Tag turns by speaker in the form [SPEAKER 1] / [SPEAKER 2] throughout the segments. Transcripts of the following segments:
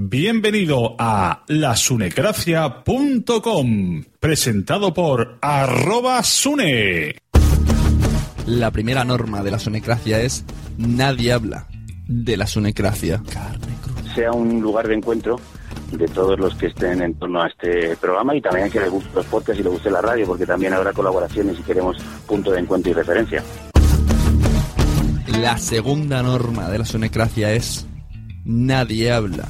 [SPEAKER 1] Bienvenido a lasunecracia.com, presentado por arroba sune.
[SPEAKER 2] La primera norma de la sonecracia es nadie habla de la sonecracia.
[SPEAKER 3] sea un lugar de encuentro de todos los que estén en torno a este programa y también a que les guste los podcasts y les guste la radio, porque también habrá colaboraciones y queremos punto de encuentro y referencia.
[SPEAKER 2] La segunda norma de la sonecracia es nadie habla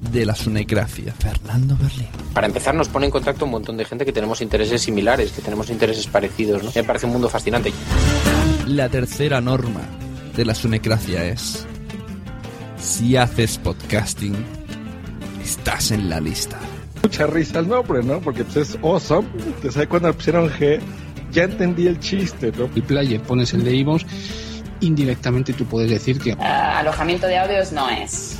[SPEAKER 2] de la sonecracia. Fernando Berlín.
[SPEAKER 4] Para empezar, nos pone en contacto un montón de gente que tenemos intereses similares, que tenemos intereses parecidos. ¿no? Me parece un mundo fascinante.
[SPEAKER 2] La tercera norma de la sonecracia es si haces podcasting, estás en la lista.
[SPEAKER 5] Mucha risa el nombre, ¿no? Porque pues, es awesome. Te sabes cuando pusieron G, ya entendí el chiste, ¿no?
[SPEAKER 6] el player, pones el de Ivos, indirectamente tú puedes decir que
[SPEAKER 7] Eh, alojamiento de audios no es.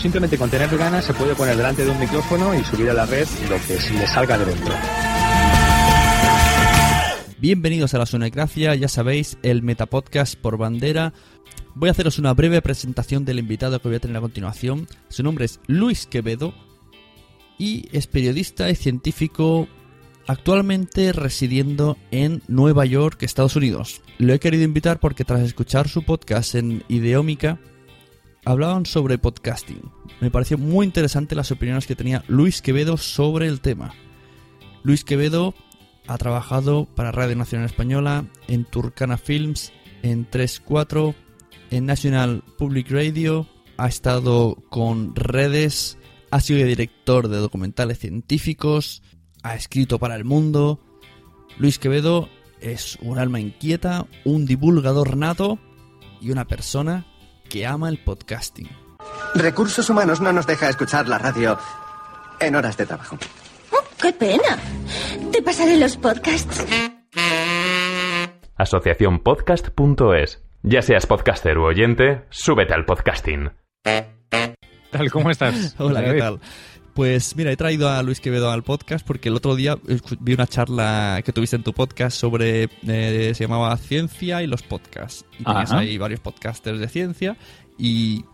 [SPEAKER 8] simplemente con tener ganas se puede poner delante de un micrófono y subir a la red lo que se le salga de dentro.
[SPEAKER 2] Bienvenidos a la Sonecracia, ya sabéis, el Metapodcast por bandera. Voy a haceros una breve presentación del invitado que voy a tener a continuación. Su nombre es Luis Quevedo y es periodista y científico actualmente residiendo en Nueva York, Estados Unidos. Lo he querido invitar porque tras escuchar su podcast en Ideómica, hablaban sobre podcasting. Me pareció muy interesante las opiniones que tenía Luis Quevedo sobre el tema. Luis Quevedo ha trabajado para Radio Nacional Española, en Turcana Films, en 3.4, en National Public Radio, ha estado con redes, ha sido director de documentales científicos, ha escrito para el mundo. Luis Quevedo es un alma inquieta, un divulgador nato y una persona que ama el podcasting.
[SPEAKER 9] Recursos Humanos no nos deja escuchar la radio en horas de trabajo.
[SPEAKER 10] ¡Qué pena! Te pasaré los podcasts.
[SPEAKER 11] Asociaciónpodcast.es. Ya seas podcaster u oyente, súbete al podcasting.
[SPEAKER 12] Tal, ¿cómo estás?
[SPEAKER 13] Hola, ¿qué tal? Pues mira, he traído a Luis Quevedo al podcast porque el otro día vi una charla que tuviste en tu podcast sobre, eh, se llamaba Ciencia y los podcasts. Y tenías
[SPEAKER 12] Ajá.
[SPEAKER 13] ahí varios podcasters de ciencia y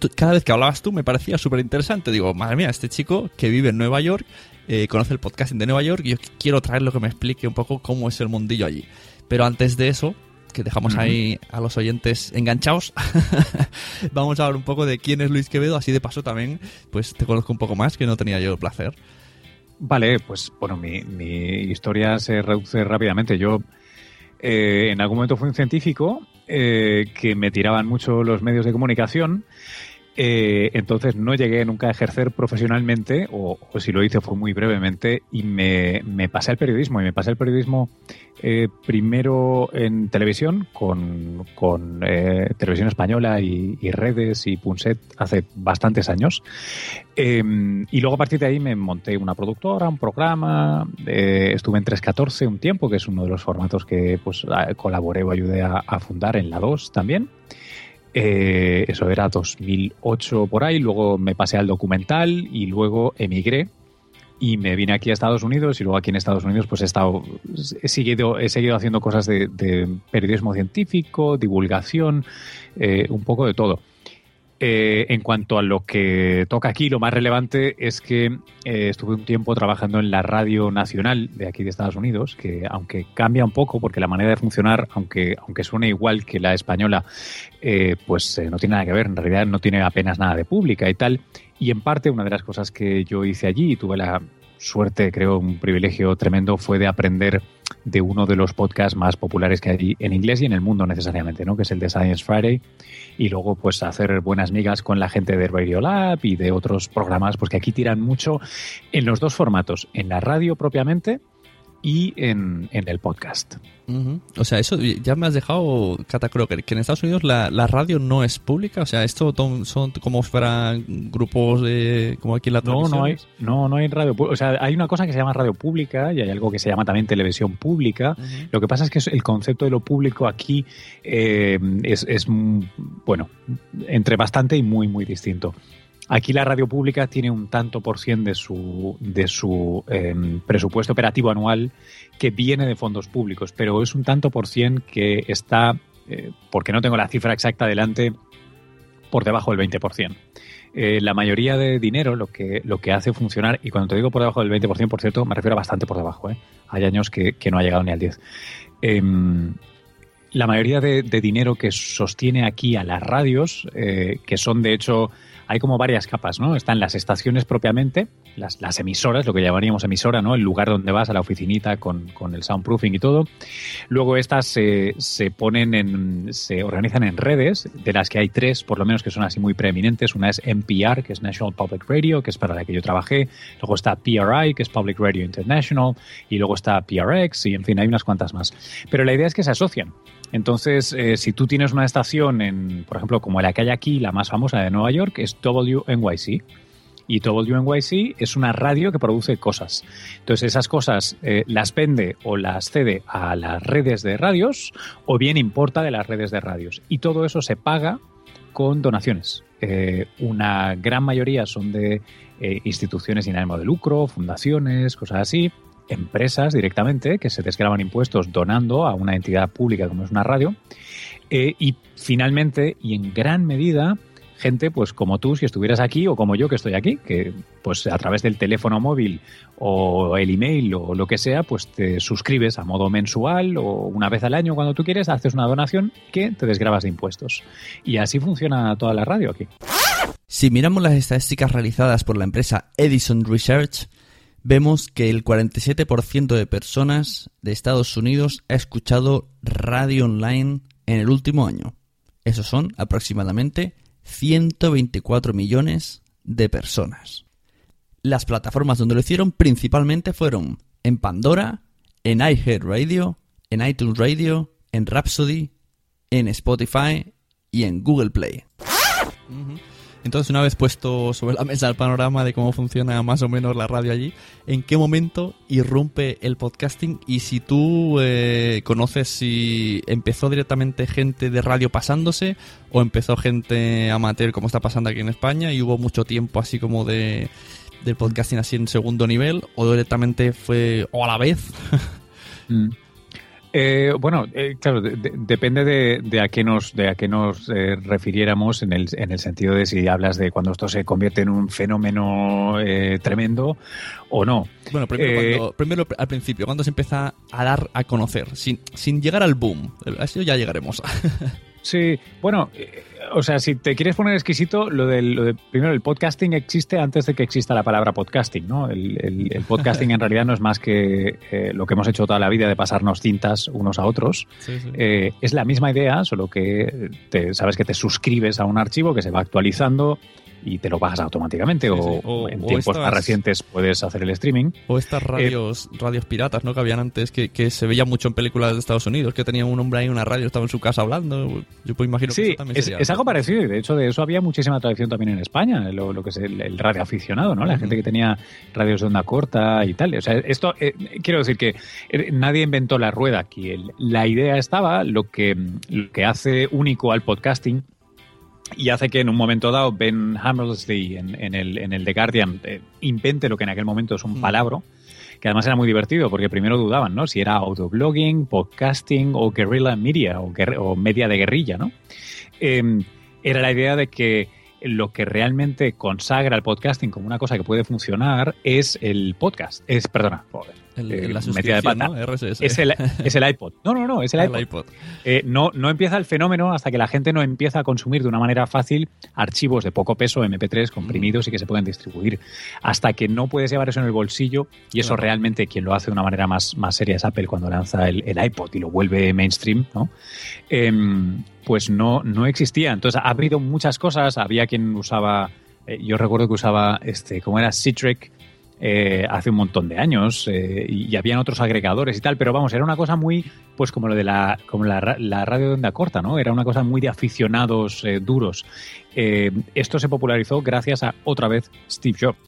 [SPEAKER 13] tú- cada vez que hablabas tú me parecía súper interesante. Digo, madre mía, este chico que vive en Nueva York, eh, conoce el podcasting de Nueva York y yo quiero traerlo que me explique un poco cómo es el mundillo allí. Pero antes de eso, que dejamos ahí a los oyentes enganchados, vamos a hablar un poco de quién es Luis Quevedo, así de paso también pues te conozco un poco más, que no tenía yo el placer.
[SPEAKER 12] Vale, pues bueno, mi, mi historia se reduce rápidamente. Yo eh, en algún momento fui un científico eh, que me tiraban mucho los medios de comunicación. Eh, entonces no llegué nunca a ejercer profesionalmente, o, o si lo hice fue muy brevemente, y me, me pasé al periodismo. Y me pasé al periodismo eh, primero en televisión, con, con eh, televisión española y, y redes y Punset hace bastantes años. Eh, y luego a partir de ahí me monté una productora, un programa, eh, estuve en 314 un tiempo, que es uno de los formatos que pues colaboré o ayudé a, a fundar en la 2 también. Eh, eso era 2008 por ahí, luego me pasé al documental y luego emigré y me vine aquí a Estados Unidos y luego aquí en Estados Unidos pues he estado he seguido he seguido haciendo cosas de, de periodismo científico divulgación eh, un poco de todo Eh, en cuanto a lo que toca aquí lo más relevante es que eh, estuve un tiempo trabajando en la radio nacional de aquí de Estados Unidos que aunque cambia un poco porque la manera de funcionar aunque aunque suene igual que la española eh, pues no tiene nada que ver. En realidad no tiene apenas nada de pública y tal. Y en parte una de las cosas que yo hice allí y tuve la suerte, creo, un privilegio tremendo fue de aprender de uno de los podcasts más populares que hay en inglés y en el mundo necesariamente, ¿no? Que es el de Science Friday. Y luego, pues, hacer buenas migas con la gente de Radio Lab y de otros programas, pues que aquí tiran mucho en los dos formatos, en la radio propiamente y en, en el podcast.
[SPEAKER 13] O sea, eso ya me has dejado, Cata Crocker, que en Estados Unidos la, la radio no es pública. O sea, esto ton- son como fueran grupos de, como aquí en la
[SPEAKER 12] No, no hay, no, no hay radio O sea, hay una cosa que se llama radio pública y hay algo que se llama también televisión pública. Lo que pasa es que el concepto de lo público aquí eh, es, es, mm, bueno, entre bastante y muy, muy distinto. Aquí la radio pública tiene un tanto por cien de su, de su em, presupuesto operativo anual que viene de fondos públicos, pero es un tanto por cien que está, eh, porque no tengo la cifra exacta delante, por debajo del 20%. Eh, la mayoría de dinero lo que, lo que hace funcionar, y cuando te digo por debajo del 20%, por cierto, me refiero a bastante por debajo. ¿eh? Hay años que, que no ha llegado ni al 10%. Em, la mayoría de, dinero que sostiene aquí a las radios, eh, que son de hecho, hay como varias capas, ¿no? Están las estaciones propiamente, las, emisoras, lo que llamaríamos emisora, ¿no? El lugar donde vas a la oficinita con, con el soundproofing y todo. Luego estas se, se ponen en, se organizan en redes, de las que hay tres, por lo menos que son así muy preeminentes. Una es NPR, que es National Public Radio, que es para la que yo trabajé. Luego está PRI, que es Public Radio International. Y luego está PRX, y en fin, hay unas cuantas más. Pero la idea es que se asocian. Entonces, eh, si tú tienes una estación, en, por ejemplo, como la que hay aquí, la más famosa de Nueva York, es WNYC. Y WNYC es una radio que produce cosas. Entonces, esas cosas eh, las vende o las cede a las redes de radios o bien importa de las redes de radios. Y todo eso se paga con donaciones. Eh, una gran mayoría son de instituciones sin ánimo de lucro, fundaciones, cosas así empresas directamente que se desgraban impuestos donando a una entidad pública como es una radio. Eh, y finalmente, y en gran medida, gente pues como tú si estuvieras aquí o como yo que estoy aquí, que pues a través del teléfono móvil o el email o lo que sea, pues te suscribes a modo mensual o una vez al año cuando tú quieres, haces una donación que te desgrabas de impuestos. Y así funciona toda la radio aquí.
[SPEAKER 13] Si miramos las estadísticas realizadas por la empresa Edison Research, vemos que el 47% de personas de Estados Unidos ha escuchado radio online en el último año. Esos son aproximadamente 124 millones de personas. Las plataformas donde lo hicieron principalmente fueron en Pandora, en iHeartRadio, en iTunes Radio, en Rhapsody, en Spotify y en Google Play. Entonces, una vez puesto sobre la mesa el panorama de cómo funciona más o menos la radio allí, ¿en qué momento irrumpe el podcasting? Y si tú eh, conoces si empezó directamente gente de radio pasándose o empezó gente amateur como está pasando aquí en España y hubo mucho tiempo así como de del podcasting así en segundo nivel o directamente fue o a la vez.
[SPEAKER 12] Eh, bueno, eh, claro, de- de- depende de, de a qué nos, de a qué nos eh, refiriéramos en el, en el sentido de si hablas de cuando esto se convierte en un fenómeno eh, tremendo o no.
[SPEAKER 13] Bueno, primero, cuando- primero al principio, cuando se empieza a dar a conocer, sin, sin llegar al boom. A eso ya llegaremos.
[SPEAKER 12] Sí, bueno, eh, o sea, si te quieres poner exquisito, lo del, lo de- primero, el podcasting existe antes de que exista la palabra podcasting, ¿no? El, el- el podcasting en realidad no es más que eh, lo que hemos hecho toda la vida de pasarnos cintas unos a otros.
[SPEAKER 13] Sí, sí.
[SPEAKER 12] Eh, es la misma idea, solo que te, sabes que te suscribes a un archivo que se va actualizando y te lo bajas automáticamente o,
[SPEAKER 13] sí. O-
[SPEAKER 12] en
[SPEAKER 13] o
[SPEAKER 12] tiempos
[SPEAKER 13] estas-
[SPEAKER 12] más recientes puedes hacer el streaming.
[SPEAKER 13] O estas radios, radios piratas, ¿no? Que habían antes, que, que se veía mucho en películas de Estados Unidos, que tenía un hombre ahí en una radio, estaba en su casa hablando. Yo pues imagino que
[SPEAKER 12] Sí,
[SPEAKER 13] eso también
[SPEAKER 12] es,
[SPEAKER 13] sería.
[SPEAKER 12] es algo parecido y de hecho de eso había muchísima tradición también en España, lo, lo que es el, el radio aficionado, ¿no? La gente que tenía radios de onda corta y tal. O sea, esto, eh, quiero decir que eh, nadie inventó la rueda aquí. El- la idea estaba, lo que, lo que hace único al podcasting y hace que en un momento dado Ben Hammersley en, en el, en el The Guardian eh, invente lo que en aquel momento es un palabro, que además era muy divertido porque primero dudaban, ¿no? Si era autoblogging, podcasting o guerrilla media o, guerr- o media de guerrilla, ¿no? Eh, era la idea de que lo que realmente consagra el podcasting como una cosa que puede funcionar es el podcast. Es, perdona, joder,
[SPEAKER 13] El-
[SPEAKER 12] eh,
[SPEAKER 13] la
[SPEAKER 12] metida de pata.
[SPEAKER 13] ¿no? RSS.
[SPEAKER 12] Es el, es el iPod. No, no, no, es el iPod.
[SPEAKER 13] el iPod.
[SPEAKER 12] Eh, no, no empieza el fenómeno hasta que la gente no empieza a consumir de una manera fácil archivos de poco peso, MP3, comprimidos y que se pueden distribuir. Hasta que no puedes llevar eso en el bolsillo y eso
[SPEAKER 13] Claro.
[SPEAKER 12] realmente quien lo hace de una manera más, más seria es Apple cuando lanza el, el iPod y lo vuelve mainstream, ¿no? Em, pues no, no existía. Entonces ha habido muchas cosas. Había quien usaba, eh, yo recuerdo que usaba, este, ¿cómo era? Citric eh, hace un montón de años eh, y, habían otros agregadores y tal, pero vamos, era una cosa muy, pues como lo de la, como la, la radio de onda corta, ¿no? Era una cosa muy de aficionados eh, duros. Esto se popularizó gracias a, otra vez, Steve Jobs.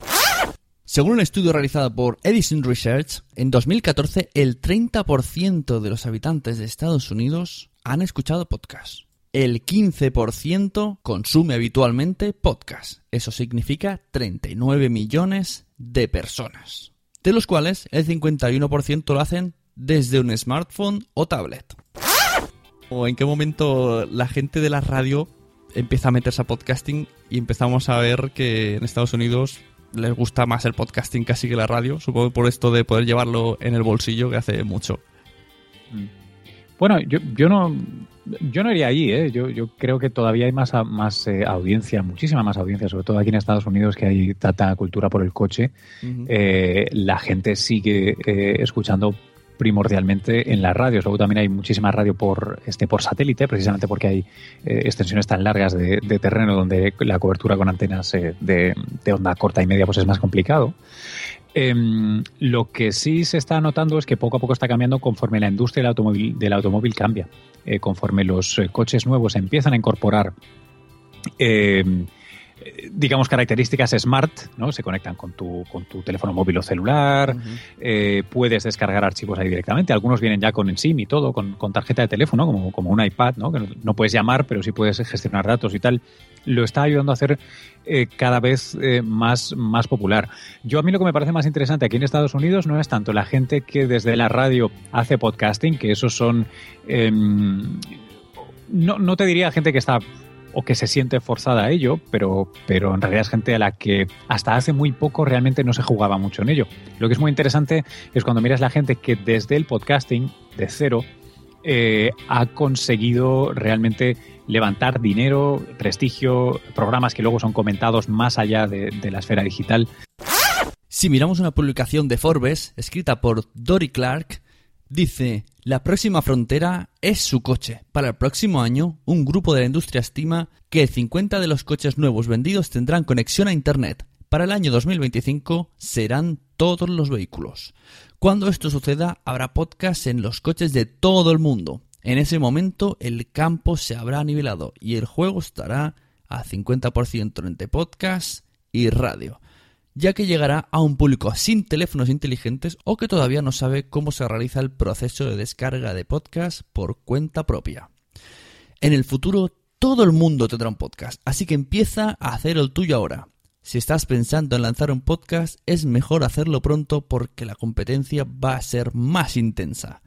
[SPEAKER 13] Según un estudio realizado por Edison Research, en 2014 el 30% de los habitantes de Estados Unidos han escuchado podcast. El 15% consume habitualmente podcast. Eso significa 39 millones de personas. De los cuales el 51% lo hacen desde un smartphone o tablet. ¿O en qué momento la gente de la radio empieza a meterse a podcasting y empezamos a ver que en Estados Unidos les gusta más el podcasting casi que la radio? Supongo por esto de poder llevarlo en el bolsillo que hace mucho.
[SPEAKER 12] Bueno, yo, yo no yo no iría ahí, ¿eh? yo, yo creo que todavía hay más, eh, audiencia, muchísima más audiencia, sobre todo aquí en Estados Unidos que hay tanta cultura por el coche. Eh, la gente sigue eh, escuchando primordialmente en las radios. Luego también hay muchísima radio por este por satélite, precisamente porque hay eh, extensiones tan largas de, de terreno donde la cobertura con antenas eh, de, de onda corta y media pues es más complicado. Em, lo que sí se está notando es que poco a poco está cambiando conforme la industria del automóvil, automóvil cambia. Eh, conforme los eh, coches nuevos empiezan a incorporar em, digamos, características smart, ¿no? Se conectan con tu, con tu teléfono móvil o celular, eh, puedes descargar archivos ahí directamente. Algunos vienen ya con SIM y todo, con, con tarjeta de teléfono, como, como un iPad, ¿no? Que no, puedes llamar, pero sí puedes gestionar datos y tal. Lo está ayudando a hacer eh, cada vez eh, más, más popular. Yo a mí lo que me parece más interesante aquí en Estados Unidos no es tanto la gente que desde la radio hace podcasting, que esos son... em, no, no te diría gente que está o que se siente forzada a ello, pero, pero en realidad es gente a la que hasta hace muy poco realmente no se jugaba mucho en ello. Lo que es muy interesante es cuando miras la gente que desde el podcasting, de cero, eh, ha conseguido realmente levantar dinero, prestigio, programas que luego son comentados más allá de, de la esfera digital.
[SPEAKER 13] Si miramos una publicación de Forbes escrita por Dory Clark, dice, la próxima frontera es su coche. Para el próximo año, un grupo de la industria estima que el 50 de los coches nuevos vendidos tendrán conexión a Internet. Para el año 2025 serán todos los vehículos. Cuando esto suceda, habrá podcasts en los coches de todo el mundo. En ese momento, el campo se habrá nivelado y el juego estará a 50% entre podcast y radio, ya que llegará a un público sin teléfonos inteligentes o que todavía no sabe cómo se realiza el proceso de descarga de podcast por cuenta propia. En el futuro todo el mundo tendrá un podcast, así que empieza a hacer el tuyo ahora. Si estás pensando en lanzar un podcast, es mejor hacerlo pronto porque la competencia va a ser más intensa.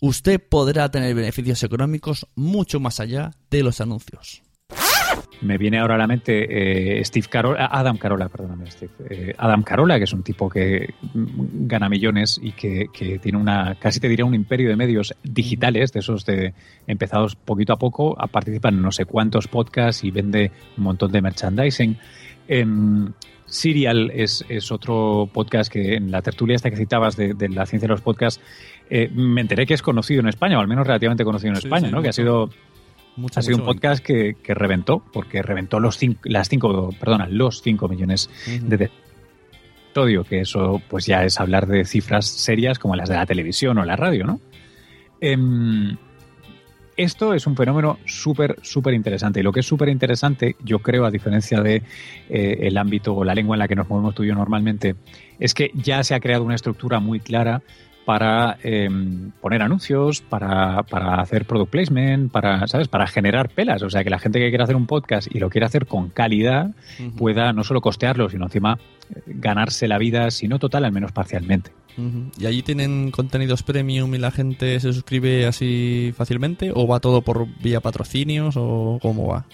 [SPEAKER 13] Usted podrá tener beneficios económicos mucho más allá de los anuncios.
[SPEAKER 12] Me viene ahora a la mente eh, Steve Carola, Adam Carola, perdóname, Steve. eh, Adam Carola, que es un tipo que gana millones y que, que tiene una, casi te diría, un imperio de medios digitales, de esos de empezados poquito a poco, a participar en no sé cuántos podcasts y vende un montón de merchandising. Em, Serial es, es otro podcast que en la tertulia esta que citabas de, de la ciencia de los podcasts, eh, me enteré que es conocido en España, o al menos relativamente conocido en
[SPEAKER 13] Sí,
[SPEAKER 12] España,
[SPEAKER 13] sí,
[SPEAKER 12] ¿no? Que ha sido
[SPEAKER 13] Mucho,
[SPEAKER 12] ha sido un podcast que, que reventó, porque reventó los cinco, las cinco, perdona, los 5 millones de episodio, que eso pues ya es hablar de cifras serias como las de la televisión o la radio, ¿no? Em, esto es un fenómeno súper, súper interesante. Y lo que es súper interesante, yo creo, a diferencia de eh, el ámbito o la lengua en la que nos movemos tú y yo normalmente, es que ya se ha creado una estructura muy clara para eh, poner anuncios, para, para hacer product placement, para, ¿sabes? Para generar pelas. O sea, que la gente que quiere hacer un podcast y lo quiere hacer con calidad pueda no solo costearlo, sino encima eh, ganarse la vida, si no total, al menos parcialmente.
[SPEAKER 13] ¿Y allí tienen contenidos premium y la gente se suscribe así fácilmente? ¿O va todo por vía patrocinios o cómo va?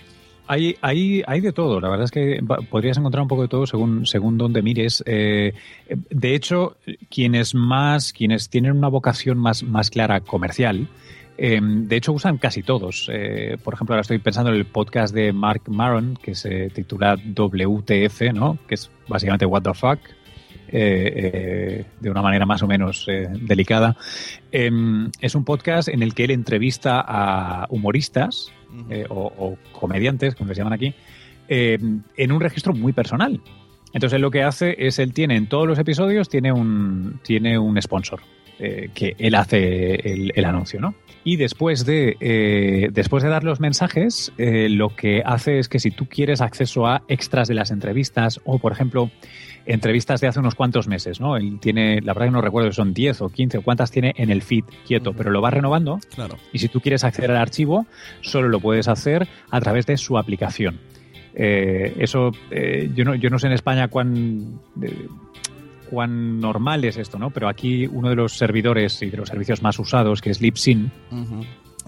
[SPEAKER 12] Hay, hay, hay de todo, la verdad es que podrías encontrar un poco de todo según, según donde mires. Eh, de hecho, quienes más, quienes tienen una vocación más, más clara comercial, eh, de hecho usan casi todos. Eh, por ejemplo, ahora estoy pensando en el podcast de Mark Maron, que se titula WTF, ¿no? que es básicamente What the Fuck. eh, eh, de una manera más o menos delicada. Em, es un podcast en el que él entrevista a humoristas o, o comediantes, como les llaman aquí, eh, en un registro muy personal. Entonces él lo que hace es, él tiene en todos los episodios, tiene un, tiene un sponsor. eh, que él hace el, el anuncio, ¿no? Y después de, eh, después de dar los mensajes, eh, lo que hace es que si tú quieres acceso a extras de las entrevistas o, por ejemplo, entrevistas de hace unos cuantos meses, ¿no? Él tiene, la verdad que no recuerdo si son 10 o 15 o cuántas tiene en el feed quieto, pero lo va renovando.
[SPEAKER 13] Claro.
[SPEAKER 12] Y si tú quieres acceder al archivo, solo lo puedes hacer a través de su aplicación. Eh, eso, eh, yo, no, yo no sé en España cuán, eh, cuán normal es esto, ¿no? Pero aquí uno de los servidores y de los servicios más usados, que es Libsyn.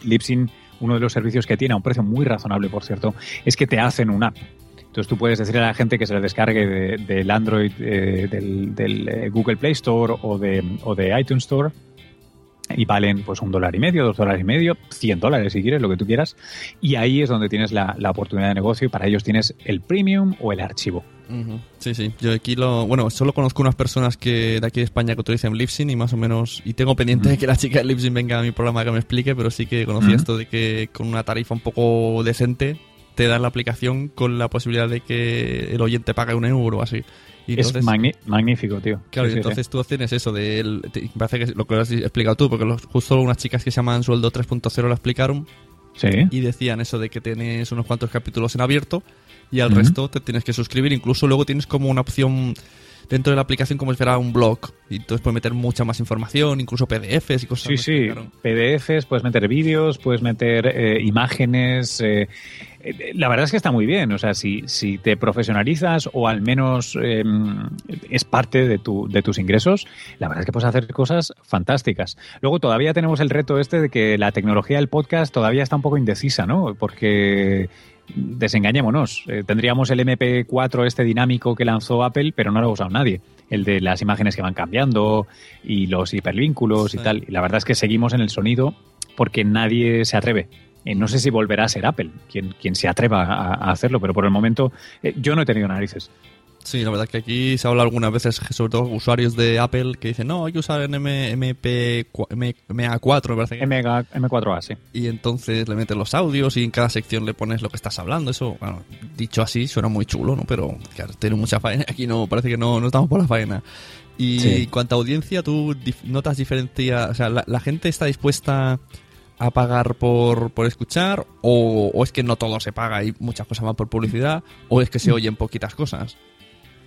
[SPEAKER 12] Libsyn, uno de los servicios que tiene a un precio muy razonable, por cierto, es que te hacen una app. Entonces tú puedes decirle a la gente que se le descargue de- del Android, eh, del, del, eh, Google Play Store o de, o de iTunes Store y valen pues un dólar y medio, dos dólares y medio, 100 dólares si quieres, lo que tú quieras. Y ahí es donde tienes la, la oportunidad de negocio y para ellos tienes el premium o el archivo.
[SPEAKER 13] Sí, sí. Yo aquí lo. Bueno, solo conozco unas personas que de aquí de España que utilizan Libsyn y más o menos. Y tengo pendiente de que la chica de Libsyn venga a mi programa que me explique, pero sí que conocía
[SPEAKER 12] Ujú.
[SPEAKER 13] esto de que con una tarifa un poco decente te dan la aplicación con la posibilidad de que el oyente pague un euro o así. Y entonces,
[SPEAKER 12] es magnífico, tío.
[SPEAKER 13] Claro,
[SPEAKER 12] Sí,
[SPEAKER 13] y entonces
[SPEAKER 12] sí.
[SPEAKER 13] tú tienes eso de. el- te- parece que lo que has explicado tú, porque los- justo unas chicas que se llaman Sueldo 3.0 lo explicaron.
[SPEAKER 12] Sí.
[SPEAKER 13] Y decían eso de que tienes unos cuantos capítulos en abierto y al resto te tienes que suscribir. Incluso luego tienes como una opción dentro de la aplicación como si fuera un blog. Y entonces puedes meter mucha más información, incluso PDFs y cosas
[SPEAKER 12] Sí,
[SPEAKER 13] así,
[SPEAKER 12] sí. PDFs, puedes meter vídeos, puedes meter eh, imágenes. eh, eh, la verdad es que está muy bien. O sea, si, si te profesionalizas o al menos eh, es parte de, tu, de tus ingresos, la verdad es que puedes hacer cosas fantásticas. Luego todavía tenemos el reto este de que la tecnología del podcast todavía está un poco indecisa, ¿no? Porque desengañémonos. eh, tendríamos el MP4 este dinámico que lanzó Apple, pero no lo ha usado nadie. El de las imágenes que van cambiando y los hipervínculos y tal. Y la verdad es que seguimos en el sonido porque nadie se atreve. Eh, no sé si volverá a ser Apple quien, quien se atreva a, a hacerlo, pero por el momento eh, yo no he tenido narices.
[SPEAKER 13] Sí, la verdad que aquí se habla algunas veces, sobre todo usuarios de Apple, que dicen, no, hay que usar en M- MP, M- MA4, me parece que.
[SPEAKER 12] M4A, sí.
[SPEAKER 13] Y entonces le metes los audios y en cada sección le pones lo que estás hablando. Eso, bueno, dicho así, suena muy chulo, ¿no? Pero claro, tiene mucha faena. Aquí no, parece que no, no estamos por la faena. Y
[SPEAKER 12] Sí.
[SPEAKER 13] en cuanto a audiencia, tú notas diferencia. O sea, la, la gente está dispuesta a pagar por, por escuchar, o, o es que no todo se paga y muchas cosas van por publicidad, o es que se oyen poquitas cosas.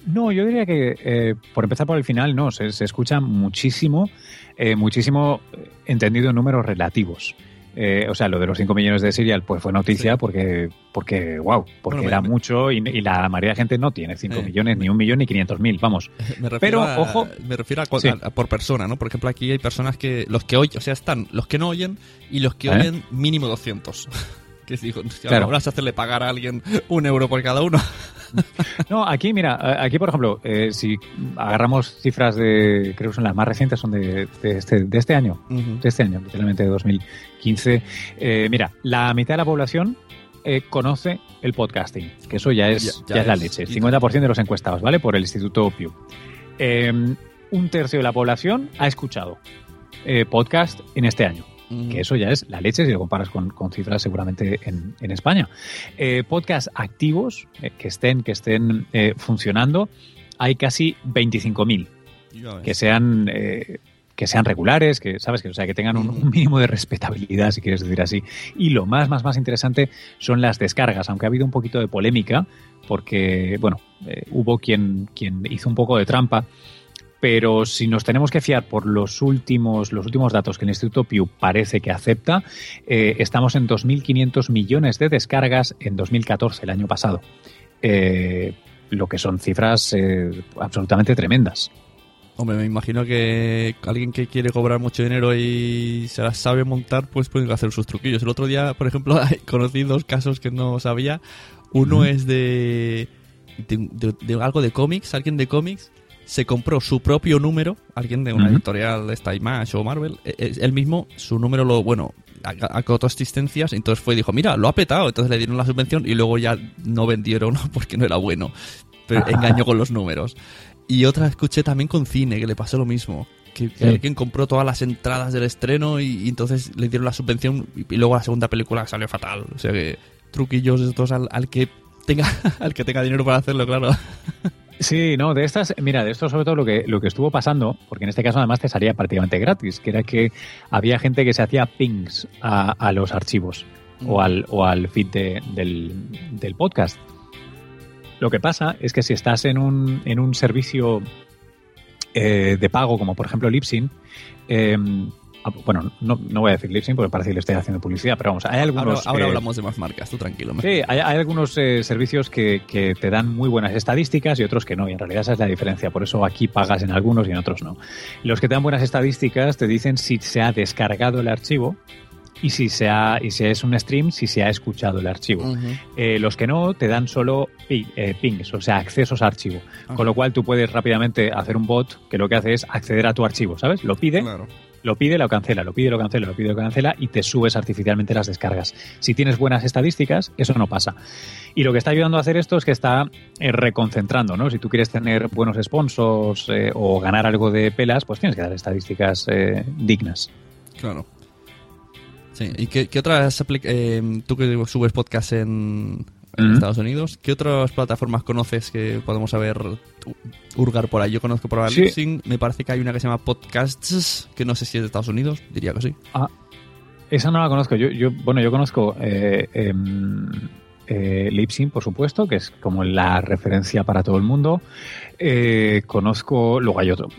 [SPEAKER 12] No, yo diría que, eh, por empezar por el final, no, se, se escucha muchísimo, eh, muchísimo eh, entendido en números relativos. Eh, o sea, lo de los 5 millones de Serial pues fue noticia porque, porque, wow, porque
[SPEAKER 13] Bueno,
[SPEAKER 12] era
[SPEAKER 13] me-
[SPEAKER 12] mucho y, y la mayoría de gente no tiene 5
[SPEAKER 13] Eh,
[SPEAKER 12] millones, ni un millón, ni 500 mil, vamos.
[SPEAKER 13] Me refiero
[SPEAKER 12] Pero,
[SPEAKER 13] a,
[SPEAKER 12] ojo,
[SPEAKER 13] me refiero a,
[SPEAKER 12] Sí.
[SPEAKER 13] a- a por persona, ¿no? Por ejemplo, aquí hay personas que los que oyen, o sea, están los que no oyen y los que
[SPEAKER 12] ¿Eh?
[SPEAKER 13] oyen mínimo 200. que digo,
[SPEAKER 12] Claro.
[SPEAKER 13] ahora se hacerle pagar a alguien un euro por cada uno.
[SPEAKER 12] No, aquí, mira, aquí, por ejemplo, eh, si agarramos cifras de, creo que son las más recientes, son de, de este, de este año,
[SPEAKER 13] Ujú.
[SPEAKER 12] de este año, literalmente de 2015. Eh, mira, la mitad de la población eh, conoce el podcasting, que eso ya es,
[SPEAKER 13] Ya- ya
[SPEAKER 12] ya es la leche. El
[SPEAKER 13] y-
[SPEAKER 12] 50% de los encuestados, ¿vale? Por el Instituto Pew. Eh, un tercio de la población ha escuchado eh, podcast en este año.
[SPEAKER 13] Mm.
[SPEAKER 12] Que eso ya es la leche si lo comparas con, con cifras seguramente en, en España. Eh, podcast activos eh, que estén, que estén eh, funcionando, hay casi 25.000
[SPEAKER 13] Ya ves.
[SPEAKER 12] que sean eh, que sean regulares, que sabes que o sea que tengan un, un mínimo de respetabilidad, si quieres decir así. Y lo más más más interesante son las descargas, aunque ha habido un poquito de polémica porque bueno eh, hubo quien quien hizo un poco de trampa. Pero si nos tenemos que fiar por los últimos, los últimos datos que el Instituto Pew parece que acepta, eh, estamos en 2.500 millones de descargas en 2014, el año pasado. Eh, lo que son cifras eh, absolutamente tremendas.
[SPEAKER 13] Hombre, me imagino que alguien que quiere cobrar mucho dinero y se las sabe montar, pues puede hacer sus truquillos. El otro día, por ejemplo, conocí dos casos que no sabía. Uno es de, de, de- de algo de cómics, alguien de cómics se compró su propio número, alguien de una editorial de esta Image o Marvel, e- e- él mismo, su número lo, bueno, ac- acotó asistencias, entonces fue y dijo, mira, lo ha petado, entonces le dieron la subvención y luego ya no vendieron porque no era bueno, pero engañó con los números. Y otra escuché también con cine, que le pasó lo mismo. Que, que
[SPEAKER 12] Sí.
[SPEAKER 13] alguien compró todas las entradas del estreno y, y entonces le dieron la subvención y, y luego la segunda película salió fatal. O sea que truquillos estos al, al que tenga al que tenga dinero para hacerlo, claro.
[SPEAKER 12] Sí, no, de estas, mira, de esto sobre todo lo que, lo que estuvo pasando, porque en este caso además te salía prácticamente gratis, que era que había gente que se hacía pings a, a los archivos o, al, o al feed de- del, del podcast. Lo que pasa es que si estás en un, en un servicio eh, de pago, como por ejemplo Lipsin, eh, ah, bueno, no, no voy a decir Lipsin porque parece que le estoy haciendo publicidad, pero vamos, hay
[SPEAKER 13] Ahora,
[SPEAKER 12] algunos...
[SPEAKER 13] ahora
[SPEAKER 12] eh,
[SPEAKER 13] hablamos de más marcas, tú tranquilo. me-
[SPEAKER 12] Sí, hay, hay algunos eh, servicios que, que te dan muy buenas estadísticas y otros que no, y en realidad esa es la diferencia. Por eso aquí pagas en algunos y en otros no. Los que te dan buenas estadísticas te dicen si se ha descargado el archivo y si, se ha, y si es un stream, si se ha escuchado el archivo. Eh, los que no te dan solo pi- eh, pings, o sea, accesos a archivo.
[SPEAKER 13] Ah.
[SPEAKER 12] Con lo cual tú puedes rápidamente hacer un bot que lo que hace es acceder a tu archivo, ¿sabes? Lo pide, lo pide, lo cancela, lo pide, lo cancela, lo pide, lo cancela y te subes artificialmente las descargas. Si tienes buenas estadísticas, eso no pasa. Y lo que está ayudando a hacer esto es que está eh, reconcentrando, ¿no? Si tú quieres tener buenos sponsors eh, o ganar algo de pelas, pues tienes que dar estadísticas eh, dignas.
[SPEAKER 13] Claro. Sí, ¿y qué, otras tú que subes podcast en, en. Estados Unidos, qué otras plataformas conoces que podemos saber hurgar por ahí? Yo conozco por ahí
[SPEAKER 12] Sí.
[SPEAKER 13] Me parece que hay una que se llama Podcasts, que no sé si es de Estados Unidos, diría que sí.
[SPEAKER 12] Ah, esa no la conozco. Yo, yo bueno, yo conozco eh, em, eh, Libsyn, por supuesto, que es como la referencia para todo el mundo. Eh, conozco, luego hay otro,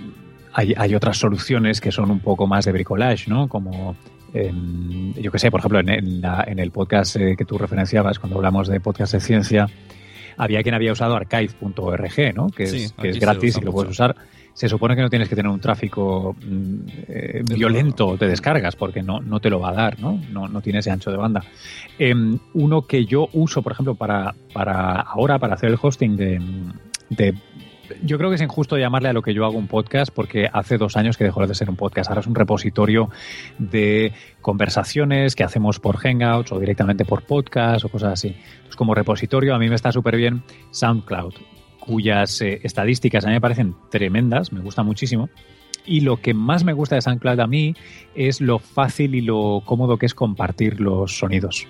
[SPEAKER 12] hay, hay otras soluciones que son un poco más de bricolage, ¿no? Como em, yo que sé, por ejemplo, en, en la- en el podcast eh, que tú referenciabas cuando hablamos de podcast de ciencia, había quien había usado archive.org, ¿no? Que es, que gratis y lo puedes usar. Se supone que no tienes que tener un tráfico mm, eh, violento de descargas porque no, no te lo va a dar, ¿no? No, no tiene ese ancho de banda. Em, uno que yo uso, por ejemplo, para, para ahora, para hacer el hosting de, de yo creo que es injusto llamarle a lo que yo hago un podcast porque hace dos años que dejó de ser un podcast. Ahora es un repositorio de conversaciones que hacemos por Hangouts o directamente por podcast o cosas así. Como repositorio, a mí me está súper bien SoundCloud, cuyas eh, estadísticas a mí me parecen tremendas, me gusta muchísimo. Y lo que más me gusta de SoundCloud a mí es lo fácil y lo cómodo que es compartir los sonidos.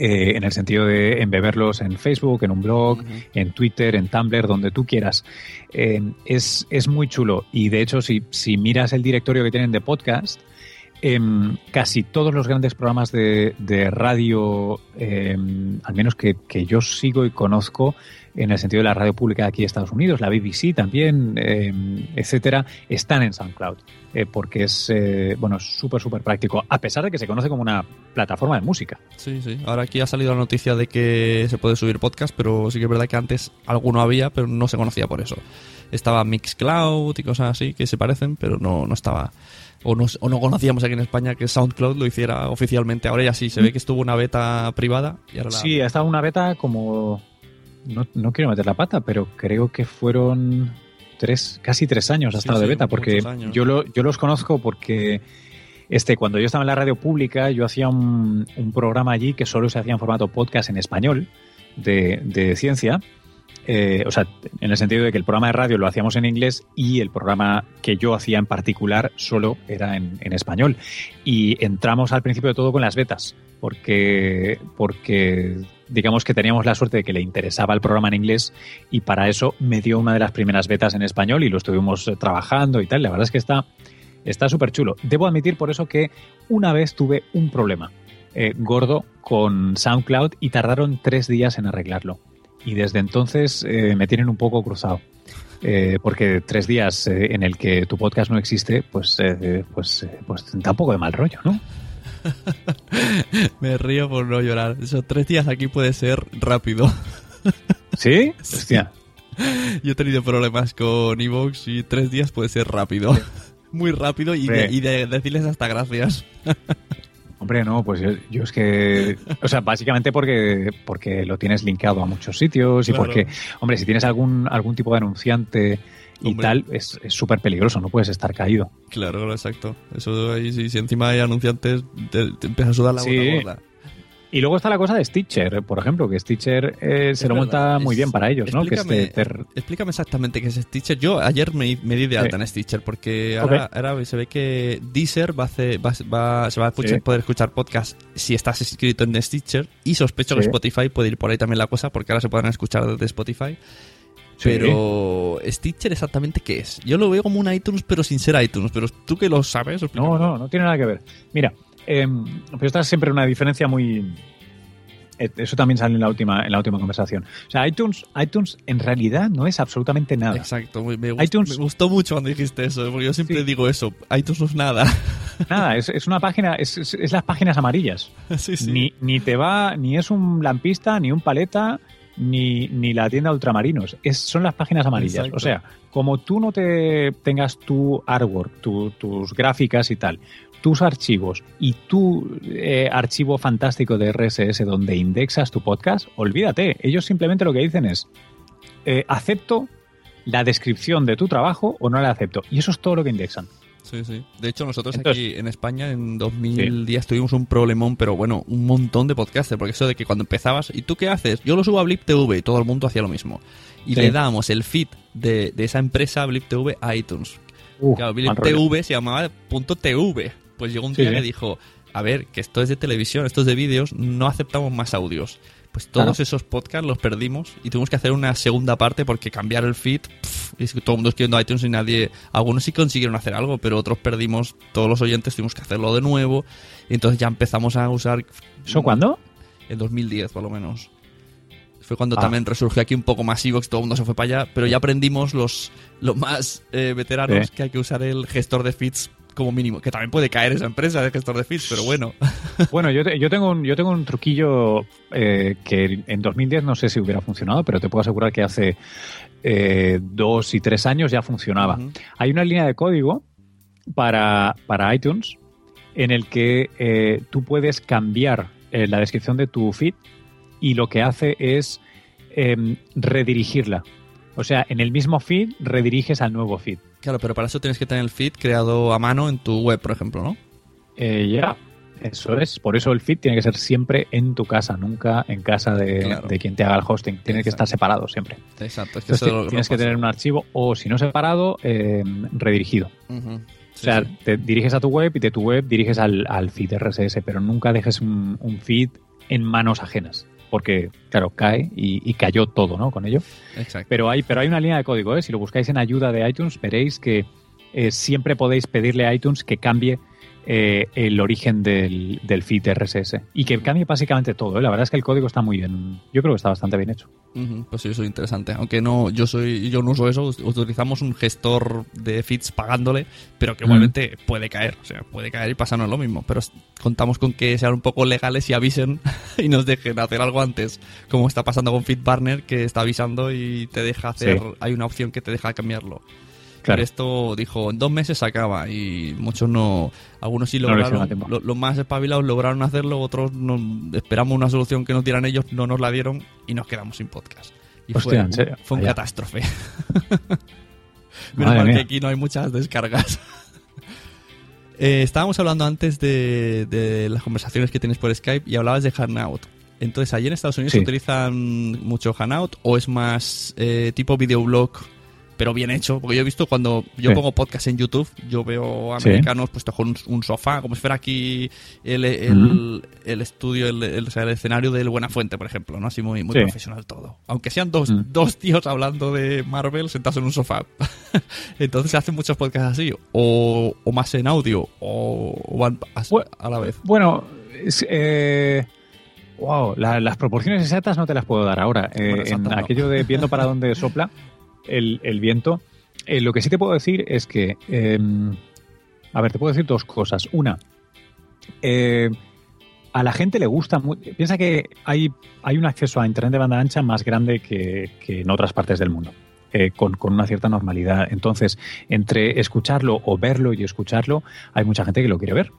[SPEAKER 12] Eh, en el sentido de embeberlos en Facebook, en un blog, en Twitter, en Tumblr, donde tú quieras. Eh, es, es muy chulo. Y de hecho, si, si miras el directorio que tienen de podcast, em, casi todos los grandes programas de, radio, em, al menos que, que yo sigo y conozco, en el sentido de la radio pública de aquí de Estados Unidos, la BBC también, eh, etcétera, están en SoundCloud. Eh, porque es, eh, bueno, súper, súper práctico, a pesar de que se conoce como una plataforma de música.
[SPEAKER 13] Sí, sí. Ahora aquí ha salido la noticia de que se puede subir podcast, pero sí que es verdad que antes alguno había, pero no se conocía por eso. Estaba Mixcloud y cosas así que se parecen, pero no, no estaba. O no, o no conocíamos aquí en España que SoundCloud lo hiciera oficialmente. Ahora ya sí, se ve que estuvo una beta privada y ahora la-
[SPEAKER 12] Sí, ha estado una beta como. No, no quiero meter la pata, pero creo que fueron tres, casi tres años ha
[SPEAKER 13] Sí,
[SPEAKER 12] estado de
[SPEAKER 13] sí,
[SPEAKER 12] beta, porque yo, lo, yo los conozco porque este, cuando yo estaba en la radio pública, yo hacía un, un programa allí que solo se hacía en formato podcast en español de, de ciencia. Eh, o sea, en el sentido de que el programa de radio lo hacíamos en inglés y el programa que yo hacía en particular solo era en, español. Y entramos al principio de todo con las betas, porque, porque digamos que teníamos la suerte de que le interesaba el programa en inglés y para eso me dio una de las primeras betas en español y lo estuvimos eh, trabajando y tal. La verdad es que está está súper chulo. Debo admitir por eso que una vez tuve un problema eh, gordo con SoundCloud y tardaron tres días en arreglarlo. Y desde entonces eh, me tienen un poco cruzado. Eh, porque tres días eh, en el que tu podcast no existe, pues, eh, pues, eh, pues da un poco de mal rollo, ¿no?
[SPEAKER 13] Me río por no llorar. Esos tres días aquí puede ser rápido.
[SPEAKER 12] ¿Sí? Hostia.
[SPEAKER 13] Yo he tenido problemas con Evox y tres días puede ser rápido. Muy rápido y, de, y de decirles hasta gracias.
[SPEAKER 12] Hombre, no, pues yo, yo es que. O sea, básicamente porque, porque lo tienes linkado a muchos sitios y
[SPEAKER 13] Claro.
[SPEAKER 12] porque, hombre, si tienes algún, algún tipo de anunciante y
[SPEAKER 13] Hombre.
[SPEAKER 12] tal, es súper peligroso, no puedes estar caído.
[SPEAKER 13] Claro, claro, exacto. Eso ahí, si, si encima hay anunciantes, te, te empieza a sudar la
[SPEAKER 12] Sí.
[SPEAKER 13] gota gorda.
[SPEAKER 12] Y luego está la cosa de Stitcher, por ejemplo, que Stitcher eh, se lo monta muy bien para ellos, ¿no? Que es
[SPEAKER 13] explícame,
[SPEAKER 12] de- ter-
[SPEAKER 13] explícame exactamente qué es Stitcher. Yo ayer me, me di de alta
[SPEAKER 12] Sí.
[SPEAKER 13] en Stitcher porque ahora, se ve que Deezer va a hacer, va, va- se va a escuchar-
[SPEAKER 12] Sí.
[SPEAKER 13] poder escuchar podcast si estás inscrito en Stitcher y sospecho que. Spotify puede ir por ahí también la cosa porque ahora se podrán escuchar desde Spotify.
[SPEAKER 12] Sí.
[SPEAKER 13] Pero Stitcher exactamente qué es? Yo lo veo como un iTunes pero sin ser iTunes, pero tú que lo sabes, explícame.
[SPEAKER 12] No, no, no tiene nada que ver. Mira, eh, pero esta es siempre una diferencia muy. eh, Eso también sale en la última, en la última conversación. O sea, iTunes, iTunes en realidad no es absolutamente nada.
[SPEAKER 13] Exacto, me, me gust-
[SPEAKER 12] iTunes-
[SPEAKER 13] me gustó mucho cuando dijiste eso, porque yo siempre digo eso, iTunes no es nada.
[SPEAKER 12] Nada, es, es una página, es, es- es las páginas amarillas.
[SPEAKER 13] Sí, sí.
[SPEAKER 12] Ni, ni te va, ni es un lampista, ni un paleta, ni, ni la tienda ultramarinos. Es, son las páginas amarillas.
[SPEAKER 13] Exacto.
[SPEAKER 12] O sea, como tú no te tengas tu artwork, tu- tus gráficas y tal, tus archivos y tu eh, archivo fantástico de RSS donde indexas tu podcast, olvídate. Ellos simplemente lo que dicen es eh, acepto la descripción de tu trabajo o no la acepto. Y eso es todo lo que indexan.
[SPEAKER 13] Sí, sí. De hecho, nosotros
[SPEAKER 12] Entonces-
[SPEAKER 13] aquí en España en 2010 tuvimos un problemón, pero bueno, un montón de podcasters, porque eso de que cuando empezabas, ¿y tú qué haces? Yo lo subo a Blip TV y todo el mundo hacía lo mismo. Y
[SPEAKER 12] Sí.
[SPEAKER 13] le dábamos el feed de, de esa empresa, Blip TV, a iTunes.
[SPEAKER 12] Uh,
[SPEAKER 13] claro, Blip. TV se llamaba punto .tv. Pues llegó un
[SPEAKER 12] Sí,
[SPEAKER 13] día
[SPEAKER 12] sí.
[SPEAKER 13] que dijo, a ver, que esto es de televisión, esto es de vídeos, no aceptamos más audios. Pues todos
[SPEAKER 12] Claro.
[SPEAKER 13] esos podcasts los perdimos y tuvimos que hacer una segunda parte porque cambiar el feed, pff, y es que todo el mundo escribiendo iTunes y nadie, algunos sí consiguieron hacer algo, pero otros perdimos, todos los oyentes tuvimos que hacerlo de nuevo y entonces ya empezamos a usar...
[SPEAKER 12] ¿Eso cuándo?
[SPEAKER 13] En 2010 por lo menos. Fue cuando
[SPEAKER 12] Ah.
[SPEAKER 13] también resurgió aquí un poco más Evox, todo el mundo se fue para allá, pero ya aprendimos los, los más eh, veteranos que hay que usar el gestor de feeds como mínimo, que también puede caer esa empresa de gestor de feeds, pero bueno.
[SPEAKER 12] Bueno, yo, te- yo, tengo un, yo tengo un truquillo eh, que en 2010 no sé si hubiera funcionado, pero te puedo asegurar que hace eh, dos y tres años ya funcionaba. Hay una línea de código para, para iTunes en el que eh, tú puedes cambiar la descripción de tu feed y lo que hace es em, redirigirla. O sea, en el mismo feed rediriges al nuevo feed.
[SPEAKER 13] Claro, pero para eso tienes que tener el feed creado a mano en tu web, por ejemplo, ¿no?
[SPEAKER 12] Eh, ya, eso es. Por eso el feed tiene que ser siempre en tu casa, nunca en casa de,
[SPEAKER 13] Claro.
[SPEAKER 12] de quien te haga el hosting. Tiene que estar separado siempre.
[SPEAKER 13] Exacto, es que
[SPEAKER 12] Entonces,
[SPEAKER 13] lo-
[SPEAKER 12] tienes
[SPEAKER 13] lo
[SPEAKER 12] que tener un archivo o, si no separado, eh, redirigido. O
[SPEAKER 13] Sí,
[SPEAKER 12] sea,
[SPEAKER 13] sí.
[SPEAKER 12] te diriges a tu web y de tu web diriges al, al feed RSS, pero nunca dejes un, un feed en manos ajenas. Porque, claro, cae y, y cayó todo, ¿no? Con ello.
[SPEAKER 13] Exacto.
[SPEAKER 12] Pero hay, pero hay una línea de código, ¿eh? Si lo buscáis en ayuda de iTunes, veréis que eh, siempre podéis pedirle a iTunes que cambie eh, el origen del, del feed RSS y que cambie básicamente todo. ¿eh? La verdad es que el código está muy bien, yo creo que está bastante bien hecho.
[SPEAKER 13] Pues sí, eso es interesante. Aunque no, yo soy, yo no uso eso, utilizamos un gestor de feeds pagándole, pero que igualmente puede caer. O sea, puede caer y pasarnos lo mismo. Pero contamos con que sean un poco legales y avisen y nos dejen hacer algo antes. Como está pasando con FeedBurner, que está avisando y te deja hacer.
[SPEAKER 12] Sí.
[SPEAKER 13] Hay una opción que te deja cambiarlo.
[SPEAKER 12] Claro.
[SPEAKER 13] Esto dijo, en dos meses se acaba y muchos no, algunos sí lograron, lo- los más espabilados lograron hacerlo, otros no, esperamos una solución que nos dieran ellos, no nos la dieron y nos quedamos sin podcast. Y
[SPEAKER 12] Hostia,
[SPEAKER 13] fue,
[SPEAKER 12] ¿en serio?
[SPEAKER 13] fue un
[SPEAKER 12] Vaya.
[SPEAKER 13] catástrofe. Menos mal que aquí no hay muchas descargas. Eh, estábamos hablando antes de, de las conversaciones que tienes por Skype y hablabas de Hangout. Entonces, ¿allí en Estados Unidos
[SPEAKER 12] Sí.
[SPEAKER 13] se utilizan mucho Hangout o es más eh, tipo videoblog, pero bien hecho? Porque yo he visto cuando yo
[SPEAKER 12] Sí.
[SPEAKER 13] pongo podcast en YouTube, yo veo
[SPEAKER 12] Sí.
[SPEAKER 13] americanos puestos con un, sofá, como si fuera aquí el, el, el estudio, el, el- o sea, el escenario del Buenafuente, por ejemplo, ¿no? Así muy, muy
[SPEAKER 12] Sí.
[SPEAKER 13] profesional todo. Aunque sean dos, dos tíos hablando de Marvel sentados en un sofá. Entonces se hacen muchos podcasts así, o, o más en audio, o, o van a, a la vez.
[SPEAKER 12] Bueno, es, eh, wow, la- las proporciones exactas no te las puedo dar ahora. Eh,
[SPEAKER 13] Bueno,
[SPEAKER 12] en
[SPEAKER 13] no.
[SPEAKER 12] aquello de viendo para dónde sopla el, el viento, eh, lo que sí te puedo decir es que, eh, a ver, te puedo decir dos cosas. Una, eh, a la gente le gusta mu- Piensa que hay, hay un acceso a Internet de banda ancha más grande que, que en otras partes del mundo. eh, con, con una cierta normalidad. Entonces, entre escucharlo o verlo y escucharlo, hay mucha gente que lo quiere ver.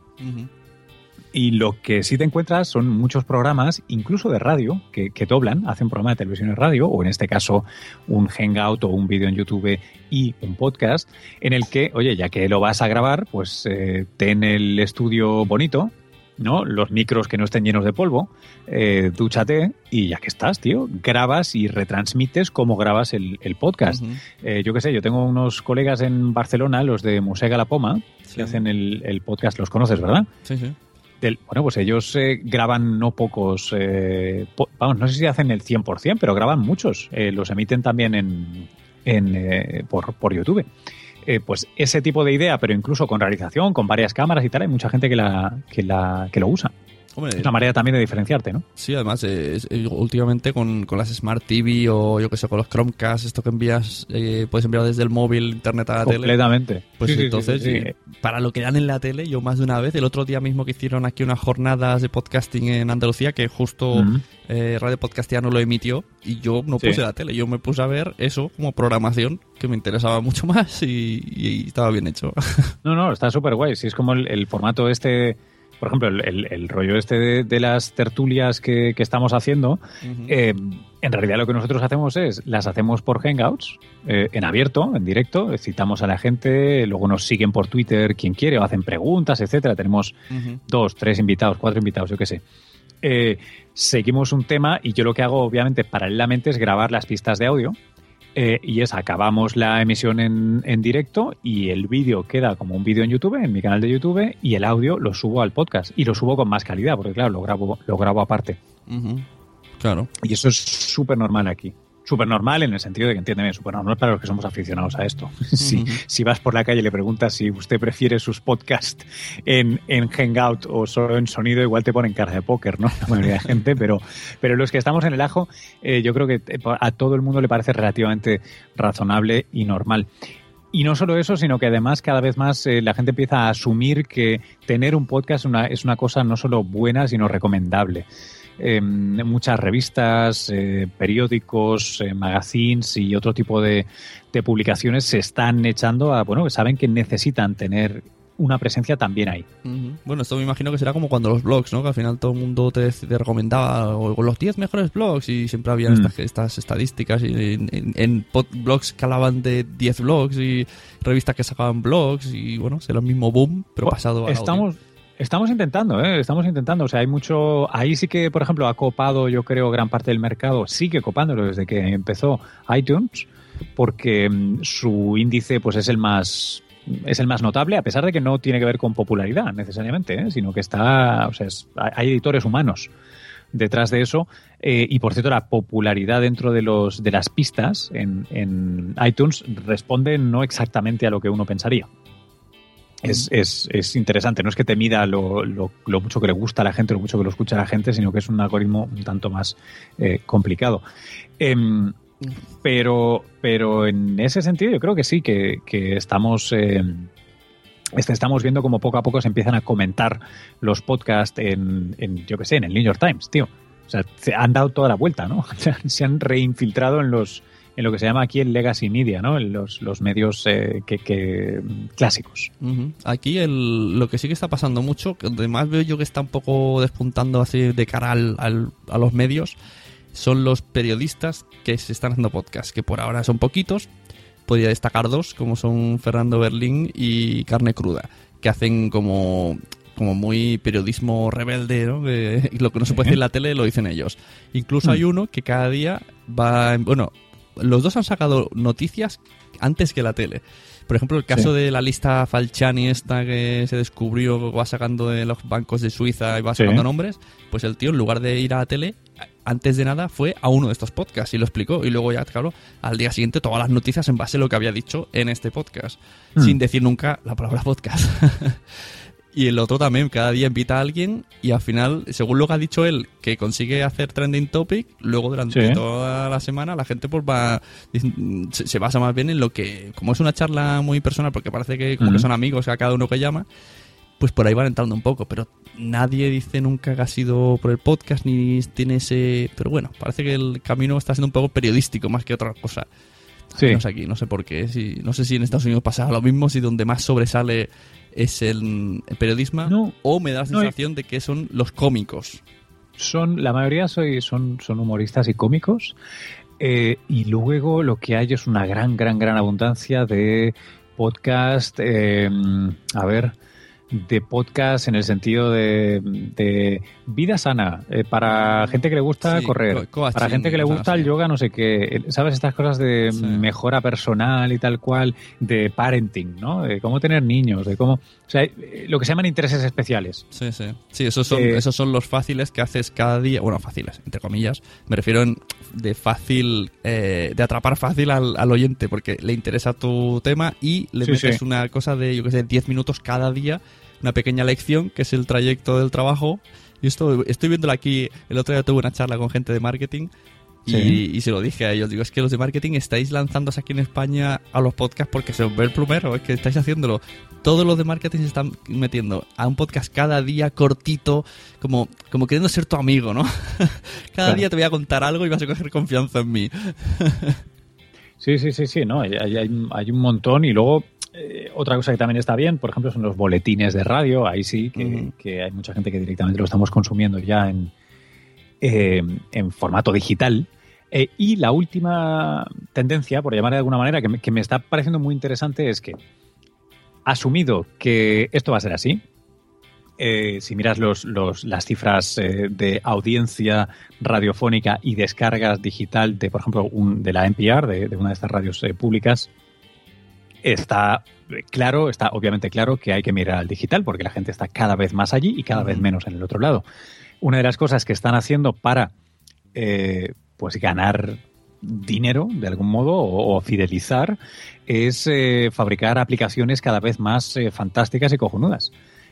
[SPEAKER 12] Y lo que sí te encuentras son muchos programas, incluso de radio, que, que doblan, hacen programa de televisión y radio, o en este caso un hangout o un vídeo en YouTube y un podcast, en el que, oye, ya que lo vas a grabar, pues eh, ten el estudio bonito, ¿no? Los micros que no estén llenos de polvo, eh, dúchate y ya que estás, tío, grabas y retransmites como grabas el, el podcast. Eh, yo qué sé, yo tengo unos colegas en Barcelona, los de Musega La Poma, que hacen el, el podcast, los conoces, ¿verdad?
[SPEAKER 13] Sí, sí.
[SPEAKER 12] Del- bueno, pues ellos eh, graban no pocos, eh, vamos, no sé si hacen el 100%, pero graban muchos. Eh, los emiten también en, en, eh, por, por YouTube. Eh, pues ese tipo de idea, pero incluso con realización, con varias cámaras y tal, hay mucha gente que, la, que, la, que lo usa.
[SPEAKER 13] Hombre,
[SPEAKER 12] es una manera también de diferenciarte, ¿no?
[SPEAKER 13] Sí, además, eh, es- eh, últimamente con, con las Smart TV o yo que sé, con los Chromecast, esto que envías, eh, puedes enviar desde el móvil, internet a la tele.
[SPEAKER 12] Completamente.
[SPEAKER 13] Pues
[SPEAKER 12] Sí, sí, sí,
[SPEAKER 13] entonces,
[SPEAKER 12] sí, sí.
[SPEAKER 13] eh, para lo que dan en la tele, yo más de una vez, el otro día mismo que hicieron aquí unas jornadas de podcasting en Andalucía, que justo
[SPEAKER 12] Ujú.
[SPEAKER 13] eh, Radio Podcastiano lo emitió, y yo no
[SPEAKER 12] Sí.
[SPEAKER 13] puse la tele, yo me puse a ver eso como programación, que me interesaba mucho más y, y estaba bien hecho.
[SPEAKER 12] No, no, está súper guay. Si es como el, el formato este, por ejemplo, el, el- el rollo este de, de las tertulias que, que estamos haciendo, eh, en realidad lo que nosotros hacemos es, las hacemos por Hangouts, eh, en abierto, en directo, citamos a la gente, luego nos siguen por Twitter quien quiere, o hacen preguntas, etcétera. Tenemos dos, tres invitados, cuatro invitados, yo qué sé. Eh, seguimos un tema y yo lo que hago, obviamente, paralelamente es grabar las pistas de audio. Eh, y es, acabamos la emisión en, en directo y el vídeo queda como un vídeo en YouTube, en mi canal de YouTube, y el audio lo subo al podcast. Y lo subo con más calidad, porque claro, lo grabo, lo grabo aparte.
[SPEAKER 13] Claro.
[SPEAKER 12] Y eso es súper normal aquí. Súper normal en el sentido de que, entiéndeme, súper normal para los que somos aficionados a esto. si, si vas por la calle y le preguntas si usted prefiere sus podcasts en, en Hangout o solo en sonido, igual te ponen cara de póker, ¿no? La mayoría de gente, pero, pero los que estamos en el ajo, eh, yo creo que te- a todo el mundo le parece relativamente razonable y normal. Y no solo eso, sino que además cada vez más eh, la gente empieza a asumir que tener un podcast una, es una cosa no solo buena, sino recomendable. Eh, muchas revistas, eh, periódicos, eh, magazines y otro tipo de, de publicaciones se están echando a, bueno, saben que necesitan tener una presencia también ahí.
[SPEAKER 13] Bueno, esto me imagino que será como cuando los blogs, ¿no? Que al final todo el mundo te, te recomendaba o, los 10 mejores blogs y siempre había
[SPEAKER 12] Mm.
[SPEAKER 13] estas, estas estadísticas y en, en- en blogs que hablaban de 10 blogs y revistas que sacaban blogs y bueno, será el mismo boom, pero pasado al audio.
[SPEAKER 12] Estamos, intentando, ¿eh? estamos intentando. O sea, hay mucho. Ahí sí que, por ejemplo, ha copado, yo creo, gran parte del mercado. Sigue copándolo desde que empezó iTunes, porque mm, su índice, pues, es el más es el más notable, a pesar de que no tiene que ver con popularidad necesariamente, ¿eh? sino que está, o sea, es- hay editores humanos detrás de eso. Eh, y por cierto, la popularidad dentro de los de las pistas en, en iTunes responde no exactamente a lo que uno pensaría. Es, es, es, interesante. No es que te mida lo, lo, mucho que le gusta a la gente, lo mucho que lo escucha a la gente, sino que es un algoritmo un tanto más eh, complicado. Eh, pero, pero en ese sentido yo creo que sí, que, que estamos... Eh, estamos viendo como poco a poco se empiezan a comentar los podcasts en, en yo que sé, en el New York Times, tío. O sea, se han dado toda la vuelta, ¿no? se han reinfiltrado en los, en lo que se llama aquí el legacy media, ¿no? En los, los medios eh, que, que, clásicos.
[SPEAKER 13] Uh -huh. Aquí el, lo que sí que está pasando mucho, que además veo yo que está un poco despuntando así de cara al, al, a los medios, son los periodistas que se están haciendo podcast, que por ahora son poquitos. Podría destacar dos, como son Fernando Berlín y Carne Cruda, que hacen como como muy periodismo rebelde, ¿no? Lo que no se puede decir en la tele lo dicen ellos. Incluso hay uno que cada día va, bueno, los dos han sacado noticias antes que la tele. Por ejemplo, el caso sí. de la lista Falciani esta que se descubrió, va sacando de los bancos de Suiza y va sacando sí. nombres, pues el tío en lugar de ir a la tele, antes de nada fue a uno de estos podcasts y lo explicó. Y luego ya, claro, al día siguiente todas las noticias en base a lo que había dicho en este podcast, mm. sin decir nunca la palabra podcast. Y el otro también, cada día invita a alguien y al final, según lo que ha dicho él, que consigue hacer trending topic, luego durante sí. toda la semana la gente pues va se, basa más bien en lo que, como es una charla muy personal, porque parece que como uh -huh. que son amigos a cada uno que llama, pues por ahí van entrando un poco, pero nadie dice nunca que ha sido por el podcast ni tiene ese... Pero bueno, parece que el camino está siendo un poco periodístico más que otra cosa. Sí. Aquí, no sé por qué. Si, no sé si en Estados Unidos pasa lo mismo, si donde más sobresale es el, el periodismo no, o me da la sensación no, de que son los cómicos.
[SPEAKER 12] Son, la mayoría soy, son, son humoristas y cómicos. Eh, y luego lo que hay es una gran, gran, gran abundancia de podcast. Eh, a ver, de podcast en el sentido de, de vida sana, eh, para gente que le gusta sí, correr, para gente que le gusta el yoga, no sé qué, ¿sabes? Estas cosas de sí. mejora personal y tal cual, de parenting, ¿no? De cómo tener niños, de cómo... O sea, lo que se llaman intereses especiales.
[SPEAKER 13] Sí, sí. Sí, esos son, eh, esos son los fáciles que haces cada día, bueno, fáciles, entre comillas, me refiero en, de fácil, eh, de atrapar fácil al, al, oyente, porque le interesa tu tema y le sí, metes una cosa de, yo qué sé, 10 minutos cada día una pequeña lección que es el trayecto del trabajo. Y esto estoy viéndolo aquí. El otro día tuve una charla con gente de marketing y, sí. y, se lo dije a ellos. Digo, es que los de marketing estáis lanzándose aquí en España a los podcasts porque se os ve el plumero. Es que estáis haciéndolo. Todos los de marketing se están metiendo a un podcast cada día cortito, como, como queriendo ser tu amigo, ¿no? cada claro. día te voy a contar algo y vas a coger confianza en mí.
[SPEAKER 12] sí, sí, sí, sí, no. Hay, hay, hay un montón y luego eh, otra cosa que también está bien, por ejemplo, son los boletines de radio. Ahí sí que, uh -huh. que hay mucha gente que directamente lo estamos consumiendo ya en, eh, en formato digital. Eh, y la última tendencia, por llamar de alguna manera, que me, que me, está pareciendo muy interesante es que, asumido que esto va a ser así, eh, si miras los, los, las cifras eh, de audiencia radiofónica y descargas digital de, por ejemplo, un, de la NPR, de, de, una de estas radios públicas, está claro, está obviamente claro que hay que mirar al digital porque la gente está cada vez más allí y cada uh -huh. vez menos en el otro lado. Una de las cosas que están haciendo para eh, pues ganar dinero de algún modo o, o fidelizar es eh, fabricar aplicaciones cada vez más eh, fantásticas y cojonudas.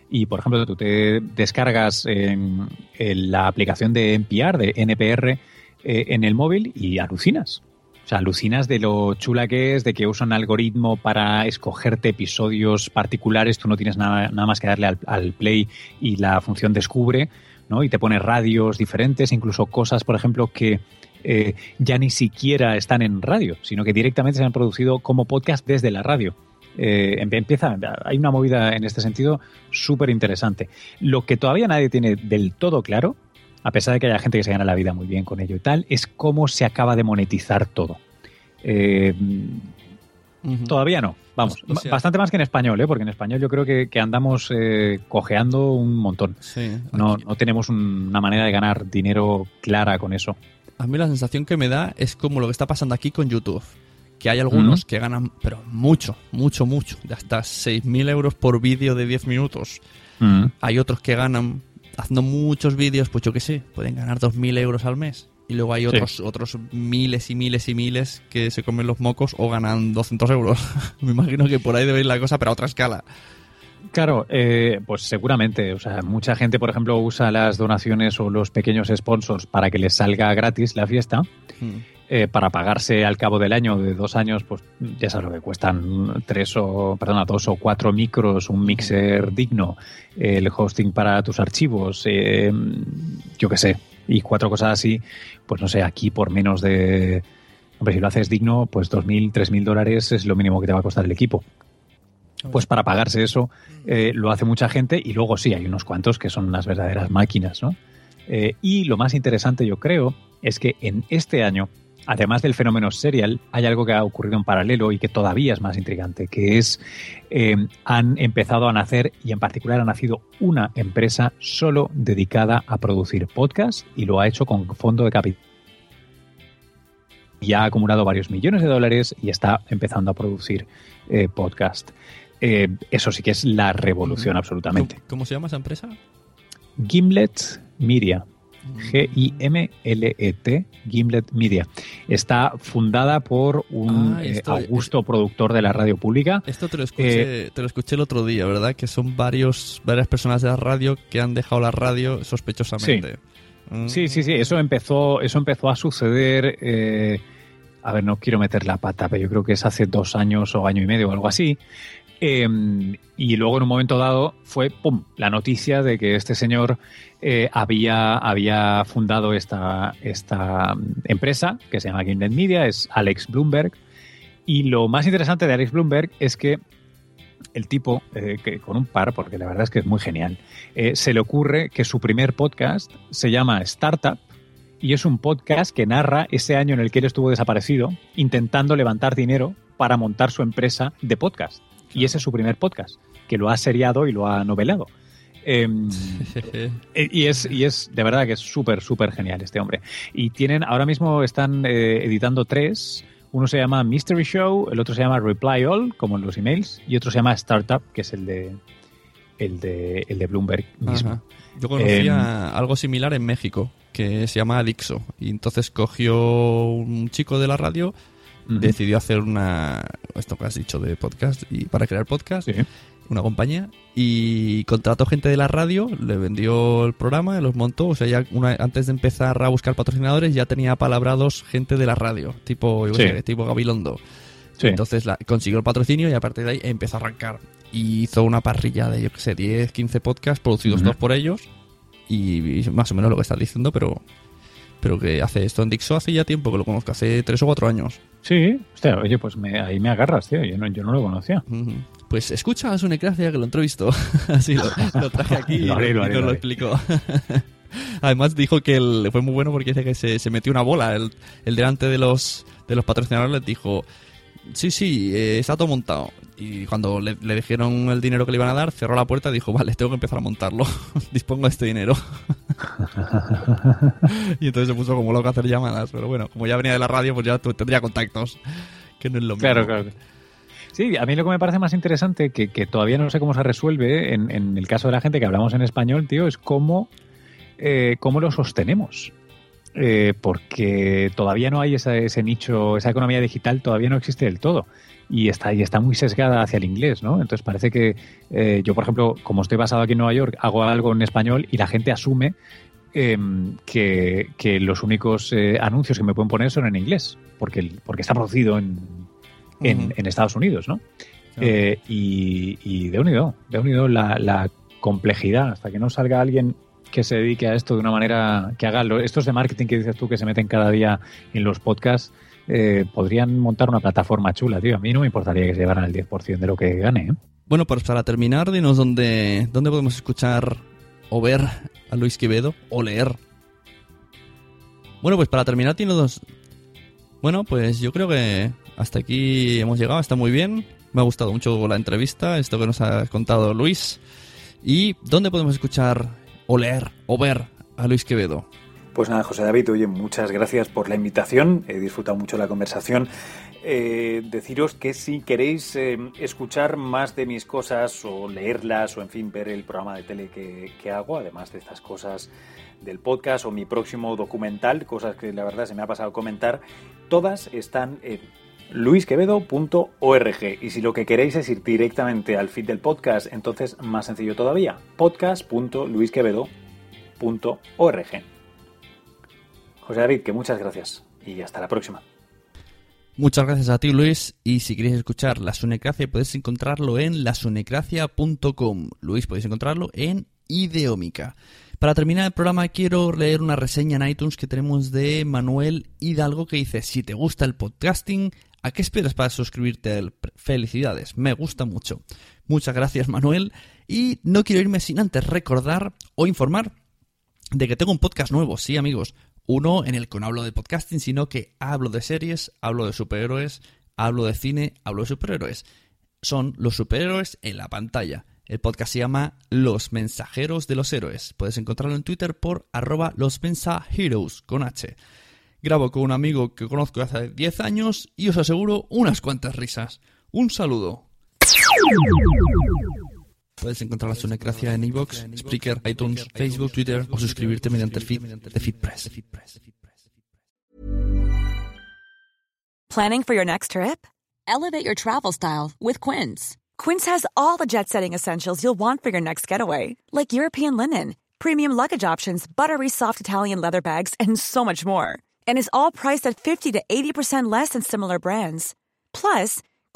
[SPEAKER 12] Y por ejemplo, tú te descargas en, en la aplicación de NPR, de NPR, eh, en el móvil y alucinas. O sea, alucinas de lo chula que es, de que usa un algoritmo para escogerte episodios particulares, tú no tienes nada, nada más que darle al, al, play y la función descubre, ¿no? Y te pone radios diferentes, incluso cosas, por ejemplo, que eh, ya ni siquiera están en radio, sino que directamente se han producido como podcast desde la radio. Eh, empieza, hay una movida en este sentido súper interesante. Lo que todavía nadie tiene del todo claro a pesar de que haya gente que se gana la vida muy bien con ello y tal, es cómo se acaba de monetizar todo. Eh, uh -huh. Todavía no, vamos, o sea, bastante más que en español, ¿eh? porque en español yo creo que, que andamos eh, cojeando un montón.
[SPEAKER 13] Sí,
[SPEAKER 12] no, no, tenemos un, una manera de ganar dinero clara con eso.
[SPEAKER 13] A mí la sensación que me da es como lo que está pasando aquí con YouTube. Que hay algunos uh -huh. que ganan, pero mucho, mucho, mucho, de hasta 6.000 euros por vídeo de 10 minutos. Uh -huh. Hay otros que ganan haciendo muchos vídeos, pues yo qué sé, pueden ganar 2.000 euros al mes. Y luego hay otros, sí. otros miles y miles y miles que se comen los mocos o ganan 200 euros. Me imagino que por ahí debe ir la cosa, pero a otra escala.
[SPEAKER 12] Claro, eh, pues seguramente. O sea, mucha gente, por ejemplo, usa las donaciones o los pequeños sponsors para que les salga gratis la fiesta.
[SPEAKER 13] Hmm.
[SPEAKER 12] Eh, para pagarse al cabo del año de dos años, pues ya sabes lo que cuestan tres o, perdona, dos o cuatro micros, un mixer digno, el hosting para tus archivos, eh, yo qué sé, y cuatro cosas así, pues no sé, aquí por menos de, hombre, si lo haces digno, pues dos mil, tres mil dólares es lo mínimo que te va a costar el equipo. Pues para pagarse eso eh, lo hace mucha gente y luego sí, hay unos cuantos que son unas verdaderas máquinas, ¿no? Eh, y lo más interesante yo creo es que en este año además del fenómeno serial, hay algo que ha ocurrido en paralelo y que todavía es más intrigante, que es eh, han empezado a nacer y en particular ha nacido una empresa solo dedicada a producir podcast y lo ha hecho con fondo de capital. Ya ha acumulado varios millones de dólares y está empezando a producir eh, podcast. Eh, eso sí que es la revolución, absolutamente.
[SPEAKER 13] ¿Cómo, ¿Cómo se llama esa empresa?
[SPEAKER 12] Gimlet Media. G-I-M-L-E-T, Gimlet Media. Está fundada por un
[SPEAKER 13] Ah,
[SPEAKER 12] eh, augusto productor de la radio pública.
[SPEAKER 13] Esto te lo escuché,
[SPEAKER 12] Eh,
[SPEAKER 13] te lo escuché el otro día, ¿verdad? Que son varios, varias personas de la radio que han dejado la radio sospechosamente. Mm.
[SPEAKER 12] Sí, sí, sí, eso empezó, eso empezó a suceder. eh, a ver, no quiero meter la pata, pero yo creo que es hace dos años o año y medio o algo así. Eh, y luego en un momento dado fue ¡pum! la noticia de que este señor eh, había, había fundado esta, esta empresa que se llama Gimlet Media, es Alex Bloomberg. Y lo más interesante de Alex Bloomberg es que el tipo, eh, que con un par, porque la verdad es que es muy genial, eh, se le ocurre que su primer podcast se llama Startup y es un podcast que narra ese año en el que él estuvo desaparecido, intentando levantar dinero para montar su empresa de podcast. Y ese es su primer podcast, que lo ha seriado y lo ha novelado. Em, eh, y, es, y es de verdad que es súper, súper genial este hombre. Y tienen, ahora mismo están eh, editando tres. Uno se llama Mystery Show, el otro se llama Reply All, como en los emails, y otro se llama Startup, que es el de el de, el de Bloomberg mismo.
[SPEAKER 13] Ajá. Yo conocía
[SPEAKER 12] Em,
[SPEAKER 13] algo similar en México, que se llama Adixo. Y entonces cogió un chico de la radio, Decidió hacer una. Esto que has dicho de podcast, y para crear podcast, una compañía, y contrató gente de la radio, le vendió el programa, los montó. O sea, ya una, antes de empezar a buscar patrocinadores, ya tenía palabrados gente de la radio, tipo, yo qué
[SPEAKER 12] Sí.
[SPEAKER 13] sé, tipo Gabilondo.
[SPEAKER 12] Sí.
[SPEAKER 13] Entonces la- consiguió el patrocinio y a partir de ahí empezó a arrancar. Y hizo una parrilla de, yo qué sé, 10, 15 podcasts producidos todos por ellos. Y, y más o menos lo que estás diciendo, pero pero que hace esto en Dixo hace ya tiempo que lo conozco, hace 3 o 4 años.
[SPEAKER 12] Sí, hostia, oye, pues me- ahí me agarras, tío. Yo no, yo no lo conocía.
[SPEAKER 13] Pues escucha a Sunecracia que lo entrevistó. Así lo, lo traje aquí y,
[SPEAKER 12] Lo haré,
[SPEAKER 13] y nos
[SPEAKER 12] lo
[SPEAKER 13] lo explicó. Además dijo que el- fue muy bueno porque dice que se, se metió una bola. El, el delante de los, de los patrocinadores les dijo, sí, sí, eh, está todo montado. Y cuando le, dijeron el dinero que le iban a dar, cerró la puerta y dijo, vale, tengo que empezar a montarlo. Dispongo de este dinero. y entonces se puso como loco a hacer llamadas. Pero bueno, como ya venía de la radio, pues ya tendría contactos. Que no es lo mismo.
[SPEAKER 12] Claro, claro. Sí, a mí lo que me parece más interesante, que, todavía no sé cómo se resuelve en, el caso de la gente que hablamos en español, tío, es cómo, eh, cómo lo sostenemos. Eh, porque todavía no hay ese nicho, esa economía digital todavía no existe del todo. Y está, y está muy sesgada hacia el inglés, ¿no? Entonces parece que eh, yo, por ejemplo, como estoy basado aquí en Nueva York, hago algo en español y la gente asume em, que, que los únicos eh, anuncios que me pueden poner son en inglés, porque, porque está producido en, en, Estados Unidos, ¿no?
[SPEAKER 13] Claro.
[SPEAKER 12] Eh, y, y de unido, de unido la, la complejidad, hasta que no salga alguien que se dedique a esto de una manera que haga lo- estos de marketing que dices tú que se meten cada día en los podcasts, eh, podrían montar una plataforma chula, tío. A mí no me importaría que se llevaran el 10% de lo que gane, ¿eh?
[SPEAKER 13] Bueno, pues para terminar, dinos dónde, dónde podemos escuchar o ver a Luis Quevedo o leer. Bueno, pues para terminar, tiene. Bueno, pues yo creo que hasta aquí hemos llegado, está muy bien. Me ha gustado mucho la entrevista, esto que nos ha contado Luis. ¿Y dónde podemos escuchar o leer o ver a Luis Quevedo?
[SPEAKER 14] Pues nada, José David, oye, muchas gracias por la invitación. He disfrutado mucho la conversación. Eh, deciros que si queréis eh, escuchar más de mis cosas o leerlas o, en fin, ver el programa de tele que, hago, además de estas cosas del podcast o mi próximo documental, cosas que la verdad se me ha pasado comentar, todas están en luisquevedo.org. Y si lo que queréis es ir directamente al feed del podcast, entonces más sencillo todavía, podcast.luisquevedo.org. José David, que muchas gracias y hasta la próxima.
[SPEAKER 13] Muchas gracias a ti, Luis. Y si queréis escuchar La Sunecracia, podéis encontrarlo en lasunecracia.com. Luis, podéis encontrarlo en Ideómica. Para terminar el programa, quiero leer una reseña en iTunes que tenemos de Manuel Hidalgo que dice: Si te gusta el podcasting, ¿a qué esperas para suscribirte? Felicidades, me gusta mucho. Muchas gracias, Manuel. Y no quiero irme sin antes recordar o informar de que tengo un podcast nuevo, sí, amigos uno en el que no hablo de podcasting, sino que hablo de series, hablo de superhéroes, hablo de cine, hablo de superhéroes. Son los superhéroes en la pantalla. El podcast se llama Los Mensajeros de los Héroes. Puedes encontrarlo en Twitter por arroba los mensajeros con H. Grabo con un amigo que conozco hace 10 años y os aseguro unas cuantas risas. Un saludo. Puedes encontrar en iVoox, Spreaker, iTunes, Facebook, Twitter o suscribirte mediante el feed de FeedPress.
[SPEAKER 15] Planning for your next trip? Elevate your travel style with Quince. Quince has all the jet-setting essentials you'll want for your next getaway, like European linen, premium luggage options, buttery soft Italian leather bags, and so much more. And is all priced at 50 to 80% less than similar brands. Plus,